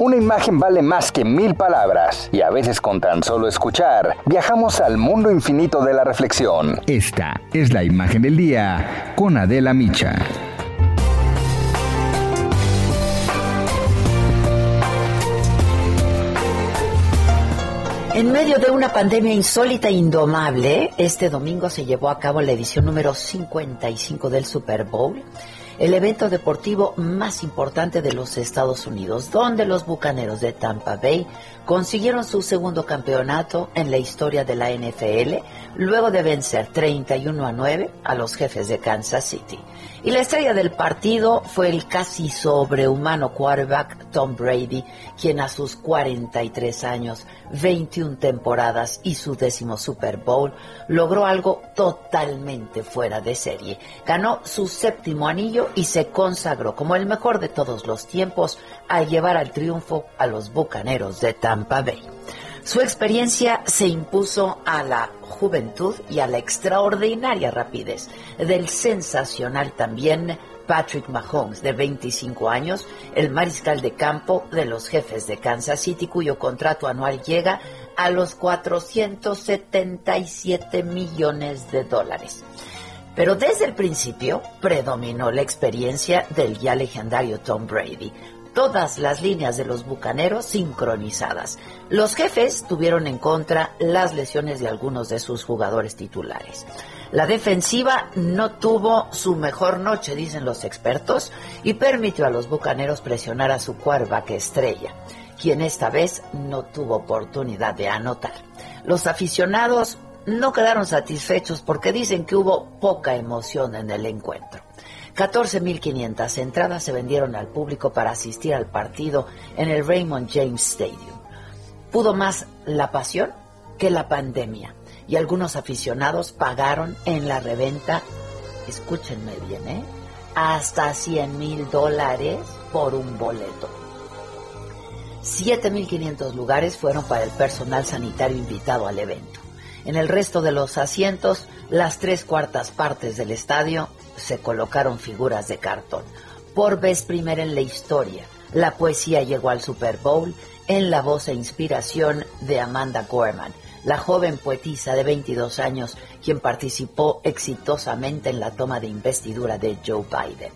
Una imagen vale más que mil palabras y a veces con tan solo escuchar viajamos al mundo infinito de la reflexión. Esta es la imagen del día con Adela Micha. En medio de una pandemia insólita e indomable, este domingo se llevó a cabo la edición número 55 del Super Bowl, el evento deportivo más importante de los Estados Unidos, donde los Bucaneros de Tampa Bay consiguieron su segundo campeonato en la historia de la NFL, luego de vencer 31 a 9 a los jefes de Kansas City. Y la estrella del partido fue el casi sobrehumano quarterback Tom Brady, quien a sus 43 años, 21 temporadas y su décimo Super Bowl logró algo totalmente fuera de serie. Ganó su séptimo anillo y se consagró como el mejor de todos los tiempos al llevar al triunfo a los Bucaneros de Tampa Su experiencia se impuso a la juventud y a la extraordinaria rapidez del sensacional también Patrick Mahomes, de 25 años, el mariscal de campo de los jefes de Kansas City, cuyo contrato anual llega a los 477 millones de dólares. Pero desde el principio predominó la experiencia del ya legendario Tom Brady, todas las líneas de los bucaneros sincronizadas. Los jefes tuvieron en contra las lesiones de algunos de sus jugadores titulares. La defensiva no tuvo su mejor noche, dicen los expertos, y permitió a los bucaneros presionar a su quarterback estrella, quien esta vez no tuvo oportunidad de anotar. Los aficionados no quedaron satisfechos porque dicen que hubo poca emoción en el encuentro. 14.500 entradas se vendieron al público para asistir al partido en el Raymond James Stadium. Pudo más la pasión que la pandemia y algunos aficionados pagaron en la reventa, escúchenme bien, ¿eh? hasta 100 mil dólares por un boleto. 7.500 lugares fueron para el personal sanitario invitado al evento. En el resto de los asientos, las tres cuartas partes del estadio se colocaron figuras de cartón. Por vez primera en la historia, la poesía llegó al Super Bowl en la voz e inspiración de Amanda Gorman, la joven poetisa de 22 años quien participó exitosamente en la toma de investidura de Joe Biden.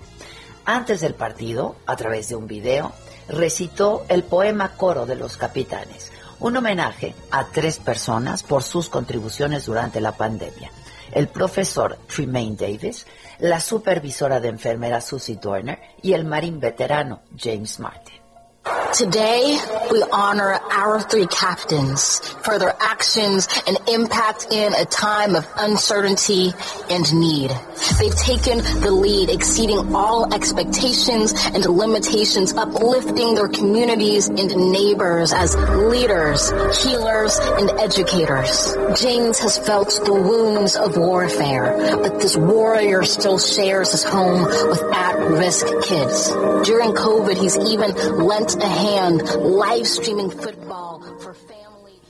Antes del partido, a través de un video, recitó el poema Coro de los Capitanes, un homenaje a tres personas por sus contribuciones durante la pandemia. El profesor Tremaine Davis, la supervisora de enfermera Susie Dorner y el marín veterano James Martin. Today, we honor our three captains for their actions and impact in a time of uncertainty and need. They've taken the lead, exceeding all expectations and limitations, uplifting their communities and neighbors as leaders, healers, and educators. James has felt the wounds of warfare, but this warrior still shares his home with at-risk kids. During COVID, he's even lent a live streaming football for family.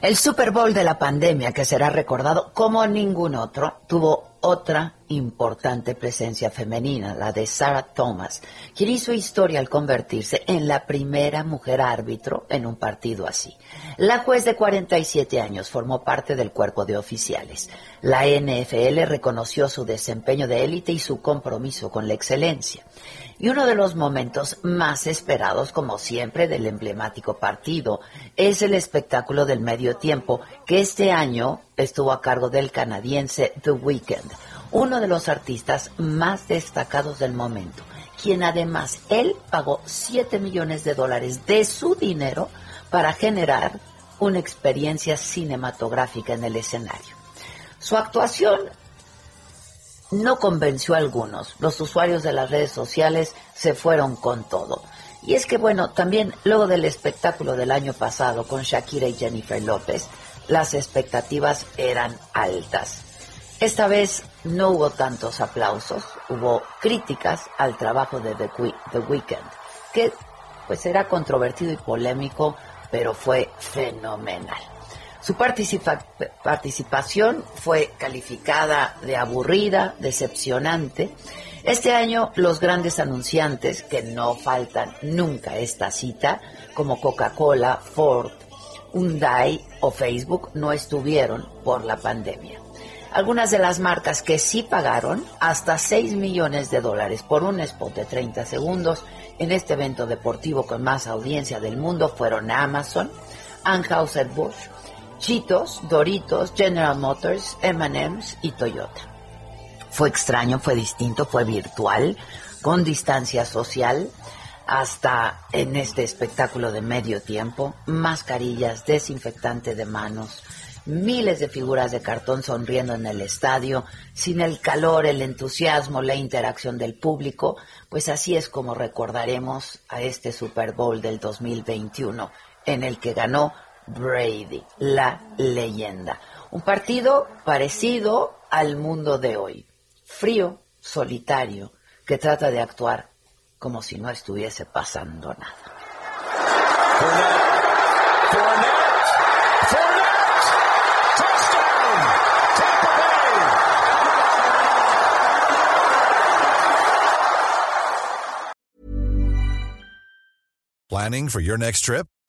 El Super Bowl de la pandemia, que será recordado como ningún otro, tuvo otra importante presencia femenina, la de Sarah Thomas, quien hizo historia al convertirse en la primera mujer árbitro en un partido así. La juez de 47 años formó parte del cuerpo de oficiales. La NFL reconoció su desempeño de élite y su compromiso con la excelencia. Y uno de los momentos más esperados, como siempre, del emblemático partido es el espectáculo del medio tiempo, que este año estuvo a cargo del canadiense The Weeknd, uno de los artistas más destacados del momento, quien además él pagó 7 millones de dólares de su dinero para generar una experiencia cinematográfica en el escenario. Su actuación no convenció a algunos. Los usuarios de las redes sociales se fueron con todo. Y es que, bueno, también luego del espectáculo del año pasado con Shakira y Jennifer López, las expectativas eran altas. Esta vez no hubo tantos aplausos, hubo críticas al trabajo de The, The Weeknd, que pues era controvertido y polémico, pero fue fenomenal. Su participación fue calificada de aburrida, decepcionante. Este año los grandes anunciantes, que no faltan nunca esta cita, como Coca-Cola, Ford, Hyundai o Facebook, no estuvieron por la pandemia. Algunas de las marcas que sí pagaron hasta 6 millones de dólares por un spot de 30 segundos en este evento deportivo con más audiencia del mundo fueron Amazon, Anheuser-Busch, Cheetos, Doritos, General Motors, M&M's y Toyota. Fue extraño, fue distinto, fue virtual, con distancia social, hasta en este espectáculo de medio tiempo, mascarillas, desinfectante de manos, miles de figuras de cartón sonriendo en el estadio, sin el calor, el entusiasmo, la interacción del público, pues así es como recordaremos a este Super Bowl del 2021, en el que ganó Brady, la leyenda. Un partido parecido al mundo de hoy, frío, solitario, que trata de actuar como si no estuviese pasando nada. Planning for your next trip?